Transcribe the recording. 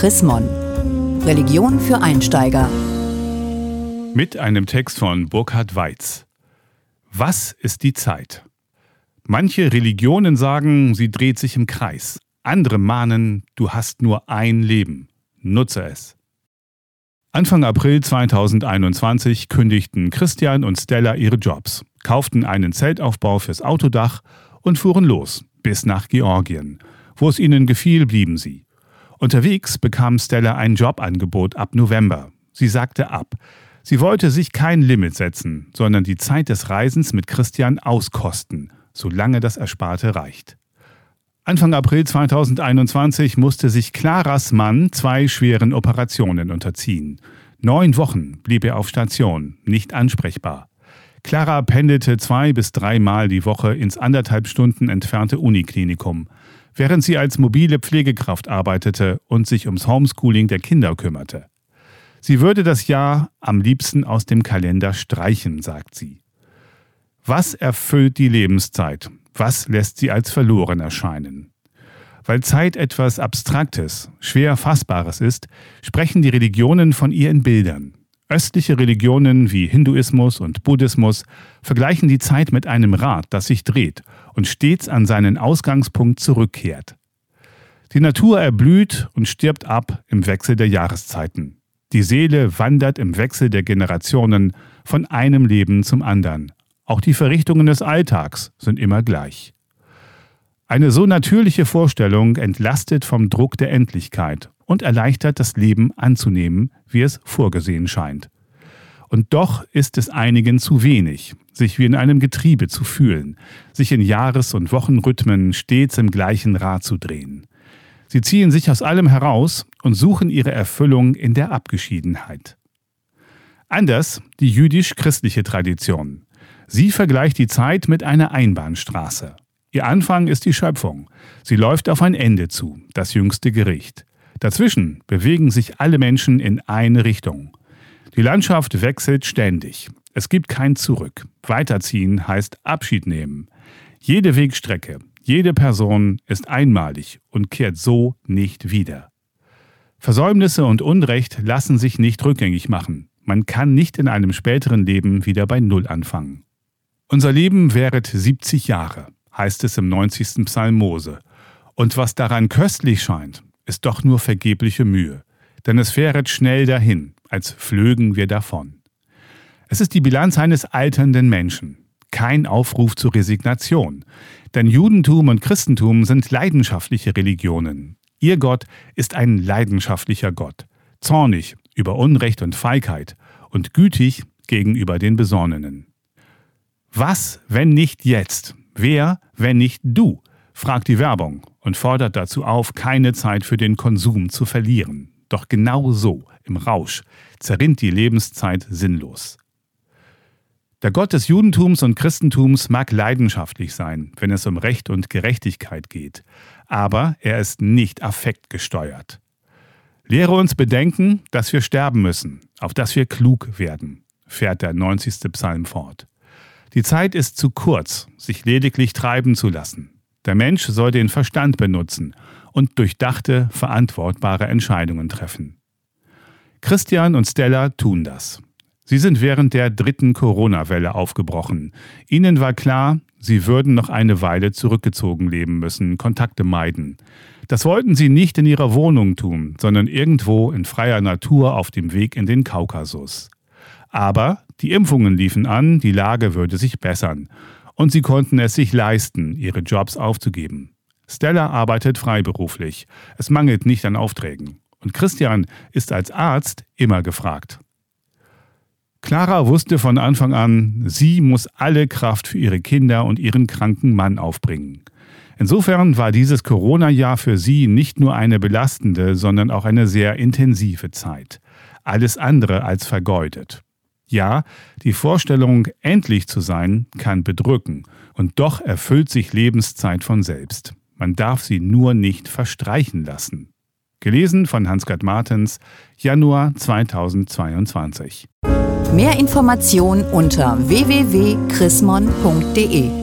Chris Mon. Religion für Einsteiger. Mit einem Text von Burkhard Weiz. Was ist die Zeit? Manche Religionen sagen, sie dreht sich im Kreis. Andere mahnen, du hast nur ein Leben. Nutze es. Anfang April 2021 kündigten Christian und Stella ihre Jobs, kauften einen Zeltaufbau fürs Autodach und fuhren los bis nach Georgien. Wo es ihnen gefiel, blieben sie. Unterwegs bekam Stella ein Jobangebot ab November. Sie sagte ab. Sie wollte sich kein Limit setzen, sondern die Zeit des Reisens mit Christian auskosten, solange das Ersparte reicht. Anfang April 2021 musste sich Claras Mann zwei schweren Operationen unterziehen. Neun Wochen blieb er auf Station, nicht ansprechbar. Clara pendelte zwei bis dreimal die Woche ins anderthalb Stunden entfernte Uniklinikum, während sie als mobile Pflegekraft arbeitete und sich ums Homeschooling der Kinder kümmerte. Sie würde das Jahr am liebsten aus dem Kalender streichen, sagt sie. Was erfüllt die Lebenszeit? Was lässt sie als verloren erscheinen? Weil Zeit etwas Abstraktes, schwer Fassbares ist, sprechen die Religionen von ihr in Bildern. Östliche Religionen wie Hinduismus und Buddhismus vergleichen die Zeit mit einem Rad, das sich dreht und stets an seinen Ausgangspunkt zurückkehrt. Die Natur erblüht und stirbt ab im Wechsel der Jahreszeiten. Die Seele wandert im Wechsel der Generationen von einem Leben zum anderen. Auch die Verrichtungen des Alltags sind immer gleich. Eine so natürliche Vorstellung entlastet vom Druck der Endlichkeit und erleichtert das Leben anzunehmen, wie es vorgesehen scheint. Und doch ist es einigen zu wenig, sich wie in einem Getriebe zu fühlen, sich in Jahres- und Wochenrhythmen stets im gleichen Rad zu drehen. Sie ziehen sich aus allem heraus und suchen ihre Erfüllung in der Abgeschiedenheit. Anders die jüdisch-christliche Tradition. Sie vergleicht die Zeit mit einer Einbahnstraße. Ihr Anfang ist die Schöpfung. Sie läuft auf ein Ende zu, das jüngste Gericht. Dazwischen bewegen sich alle Menschen in eine Richtung. Die Landschaft wechselt ständig. Es gibt kein Zurück. Weiterziehen heißt Abschied nehmen. Jede Wegstrecke, jede Person ist einmalig und kehrt so nicht wieder. Versäumnisse und Unrecht lassen sich nicht rückgängig machen. Man kann nicht in einem späteren Leben wieder bei Null anfangen. Unser Leben währet 70 Jahre, heißt es im 90. Psalm Mose. Und was daran köstlich scheint, ist doch nur vergebliche Mühe, denn es fähret schnell dahin, als flögen wir davon. Es ist die Bilanz eines alternden Menschen, kein Aufruf zur Resignation, denn Judentum und Christentum sind leidenschaftliche Religionen. Ihr Gott ist ein leidenschaftlicher Gott, zornig über Unrecht und Feigheit und gütig gegenüber den Besonnenen. Was, wenn nicht jetzt? Wer, wenn nicht du? fragt die Werbung und fordert dazu auf, keine Zeit für den Konsum zu verlieren. Doch genau so, im Rausch, zerrinnt die Lebenszeit sinnlos. Der Gott des Judentums und Christentums mag leidenschaftlich sein, wenn es um Recht und Gerechtigkeit geht, aber er ist nicht affektgesteuert. Lehre uns bedenken, dass wir sterben müssen, auf dass wir klug werden, fährt der 90. Psalm fort. Die Zeit ist zu kurz, sich lediglich treiben zu lassen. Der Mensch soll den Verstand benutzen und durchdachte, verantwortbare Entscheidungen treffen. Christian und Stella tun das. Sie sind während der dritten Corona-Welle aufgebrochen. Ihnen war klar, sie würden noch eine Weile zurückgezogen leben müssen, Kontakte meiden. Das wollten sie nicht in ihrer Wohnung tun, sondern irgendwo in freier Natur auf dem Weg in den Kaukasus. Aber die Impfungen liefen an, die Lage würde sich bessern. Und sie konnten es sich leisten, ihre Jobs aufzugeben. Stella arbeitet freiberuflich. Es mangelt nicht an Aufträgen. Und Christian ist als Arzt immer gefragt. Clara wusste von Anfang an, sie muss alle Kraft für ihre Kinder und ihren kranken Mann aufbringen. Insofern war dieses Corona-Jahr für sie nicht nur eine belastende, sondern auch eine sehr intensive Zeit. Alles andere als vergeudet. Ja, die Vorstellung, endlich zu sein, kann bedrücken, und doch erfüllt sich Lebenszeit von selbst. Man darf sie nur nicht verstreichen lassen. Gelesen von Hans-Gerd Martens, Januar 2022. Mehr Informationen unter www.chrismon.de